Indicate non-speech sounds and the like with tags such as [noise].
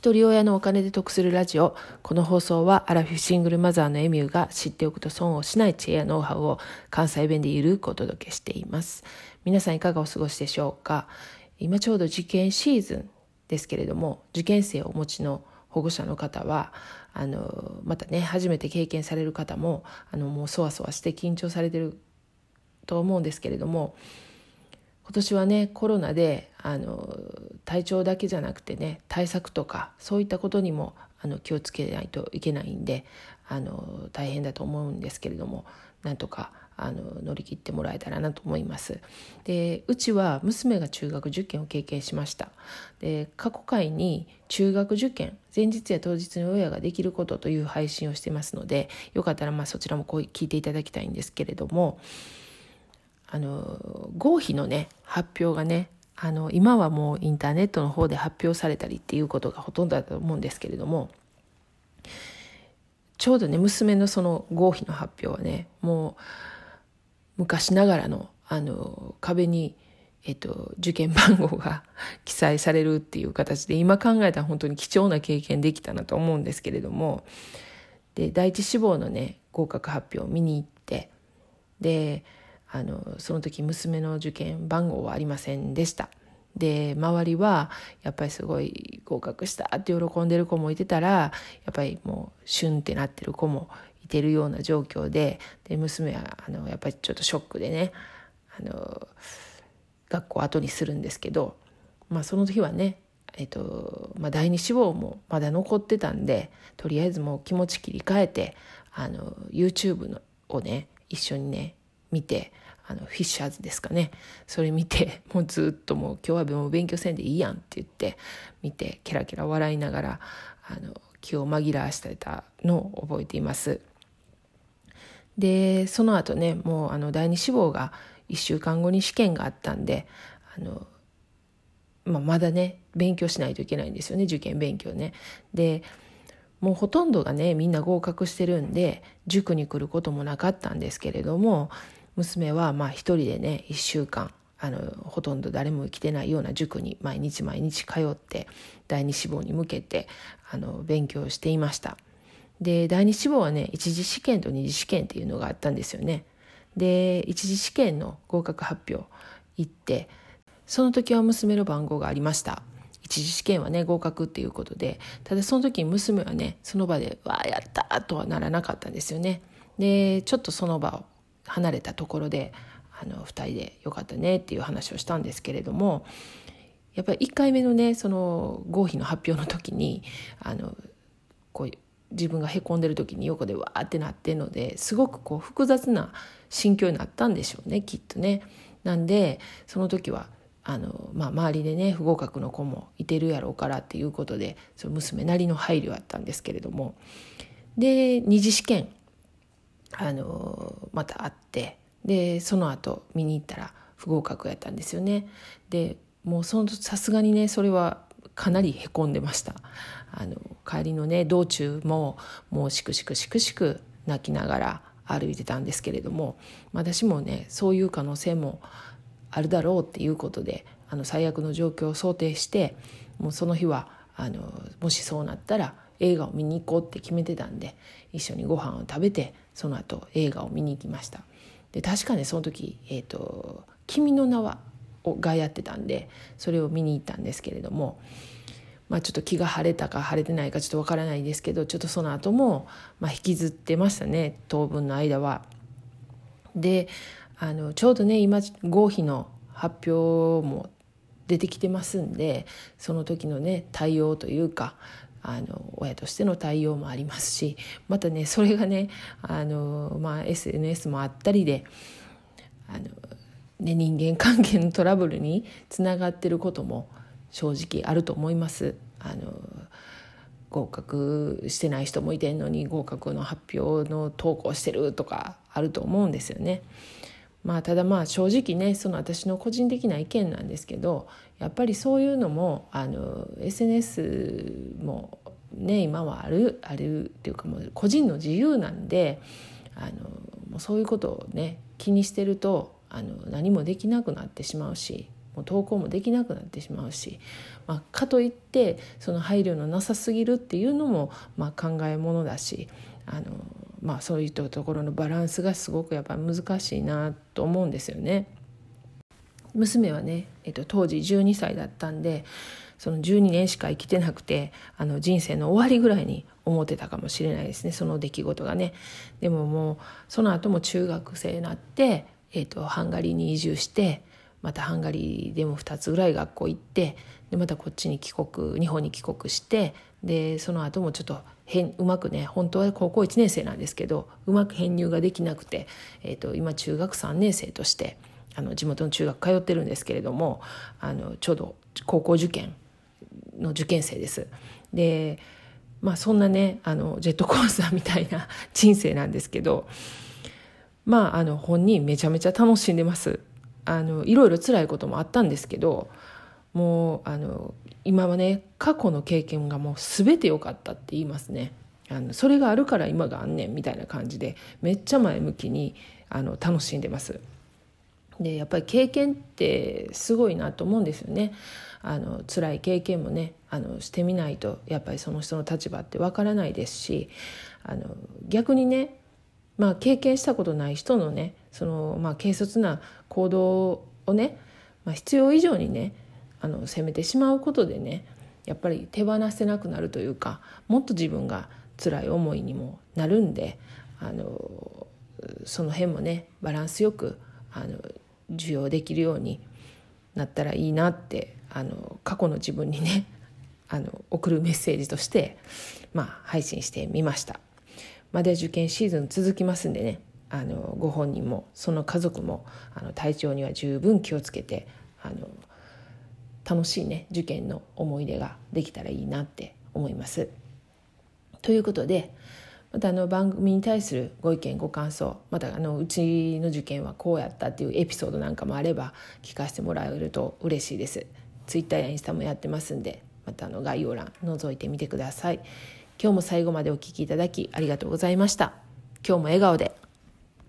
一人親のお金で得するラジオ。この放送はアラフィフシングルマザーのエミューが知っておくと損をしない知恵やノウハウを関西弁でゆるくお届けしています。皆さんいかがお過ごしでしょうか？今ちょうど受験シーズンですけれども、受験生をお持ちの保護者の方は、あの、またね、初めて経験される方も、あの、もうそわそわして緊張されてると思うんですけれども、今年はねコロナであの体調だけじゃなくてね対策とかそういったことにもあの気をつけないといけないんであの大変だと思うんですけれどもなんとかあの乗り切ってもらえたらなと思います。でうちは娘が中学受験を経験しました。で過去回に中学受験前日や当日に親ができることという配信をしてますのでよかったらまあそちらもこう聞いていただきたいんですけれどもあの合否のね発表がねあの今はもうインターネットの方で発表されたりっていうことがほとんどだと思うんですけれどもちょうどね娘のその合否の発表はねもう昔ながらのあの壁に、えっと、受験番号が [laughs] 記載されるっていう形で今考えたら本当に貴重な経験できたなと思うんですけれどもで第一志望のね合格発表を見に行ってであのその時娘の受験番号はありませんでした。で周りはやっぱりすごい合格したって喜んでる子もいてたらやっぱりもうシュンってなってる子もいてるような状況でで娘はあのやっぱりちょっとショックでねあの学校後にするんですけど、まあ、その時はねえっとまあ、第二志望もまだ残ってたんでとりあえずもう気持ち切り替えてあの YouTube のをね一緒にね見てあのフィッシャーズですかねそれ見て [laughs] もうずっともう今日はもう勉強せんでいいやんって言って見てケラケラ笑いながらあの気を紛らわしてたのを覚えています。でその後ねもうあの第二志望が1週間後に試験があったんであの、まあ、まだね勉強しないといけないんですよね受験勉強ね。でもうほとんどがねみんな合格してるんで塾に来ることもなかったんですけれども娘はまあ一人でね1週間あのほとんど誰も来てないような塾に毎日毎日通って第二志望に向けてあの勉強していましたで第二志望はね一次試験と二次試験っていうのがあったんですよねで一次試験の合格発表行ってその時は娘の番号がありました一次試験はね合格っていうことでただその時に娘はねその場で「わあやった!」とはならなかったんですよね。でちょっとその場を離れたところであの2人でよかったねっていう話をしたんですけれどもやっぱり1回目のねその合否の発表の時にあのこう自分がへこんでる時に横でわーってなってるのですごくこう複雑な心境になったんでしょうねきっとね。なんでその時はあの、まあ、周りでね不合格の子もいてるやろうからっていうことでその娘なりの配慮あったんですけれどもで二次試験あのまた会ってでその後見に行ったら不合格やったんですよね。でもうそのさすがにねそれはかなりへこんでましたあの帰りのね道中ももうしくしくしくしく泣きながら歩いてたんですけれども私もねそういう可能性もあるだろうっていうことであの最悪の状況を想定してもうその日はあのもしそうなったら映画を見に行こうって決めてたんで一緒にご飯を食べてその後映画を見に行きましたで確かにその時「えーと、君の名は」がやってたんでそれを見に行ったんですけれどもまあちょっと気が晴れたか晴れてないかちょっとわからないですけどちょっとその後もまあ引きずってましたね当分の間は。であのちょうどね今合否の発表も出てきてますんでその時のね対応というかあの親としての対応もありますしまたねそれがねあの、まあ、SNS もあったりであの、ね、人間関係のトラブルにつながってることも正直あると思います。あの合格してない人もいてんのに合格の発表の投稿してるとかあると思うんですよね。まあただまあ正直ねその私の個人的な意見なんですけどやっぱりそういうのもあの SNS もね今はあるあるっていうかもう個人の自由なんであのもうそういうことをね気にしてるとあの何もできなくなってしまうしもう登校もできなくなってしまうし、まあ、かといってその配慮のなさすぎるっていうのも、まあ、考えものだしあの、まあ、そういったところのバランスがすごくやっぱ難しいなと思うんですよね。娘はね、えっと、当時12歳だったんでその12年しか生きてなくてあの人生の終わりぐらいに思ってたかもしれないですねその出来事がね。でももうその後も中学生になって、えっと、ハンガリーに移住してまたハンガリーでも2つぐらい学校行ってでまたこっちに帰国日本に帰国してでその後もちょっと変うまくね本当は高校1年生なんですけどうまく編入ができなくて、えーと、今中学3年生としてあの地元の中学通ってるんですけれどもあのちょうど高校受験の受験生です。でまあそんなねあのジェットコースターみたいな人生なんですけどまああの本人めちゃめちゃ楽しんでます。あのいろいろ辛いこともあったんですけどもうあの今はね過去の経験がもう全て良かったって言いますね。あのそれがあるから今があんねんみたいな感じでめっちゃ前向きにあの楽しんでます。でやっぱり経験ってすごいなと思うんですよね。あの辛い経験もねあのしてみないとやっぱりその人の立場ってわからないですしあの逆にねまあ、経験したことない人のねその、まあ、軽率な行動をね、まあ、必要以上にねあの責めてしまうことでねやっぱり手放せなくなるというかもっと自分が辛い思いにもなるんであのその辺もねバランスよくあの受容できるようになったらいいなってあの過去の自分にねあの送るメッセージとして、まあ、配信してみました。まだ受験シーズン続きますんでねあのご本人もその家族もあの体調には十分気をつけてあの楽しいね受験の思い出ができたらいいなって思います。ということでまたあの番組に対するご意見ご感想またあのうちの受験はこうやったっていうエピソードなんかもあれば聞かせてもらえると嬉しいです。ツイッターやインスタもやってますんでまたあの概要欄覗いてみてください。今日も最後までお聴きいただきありがとうございました。今日も笑顔で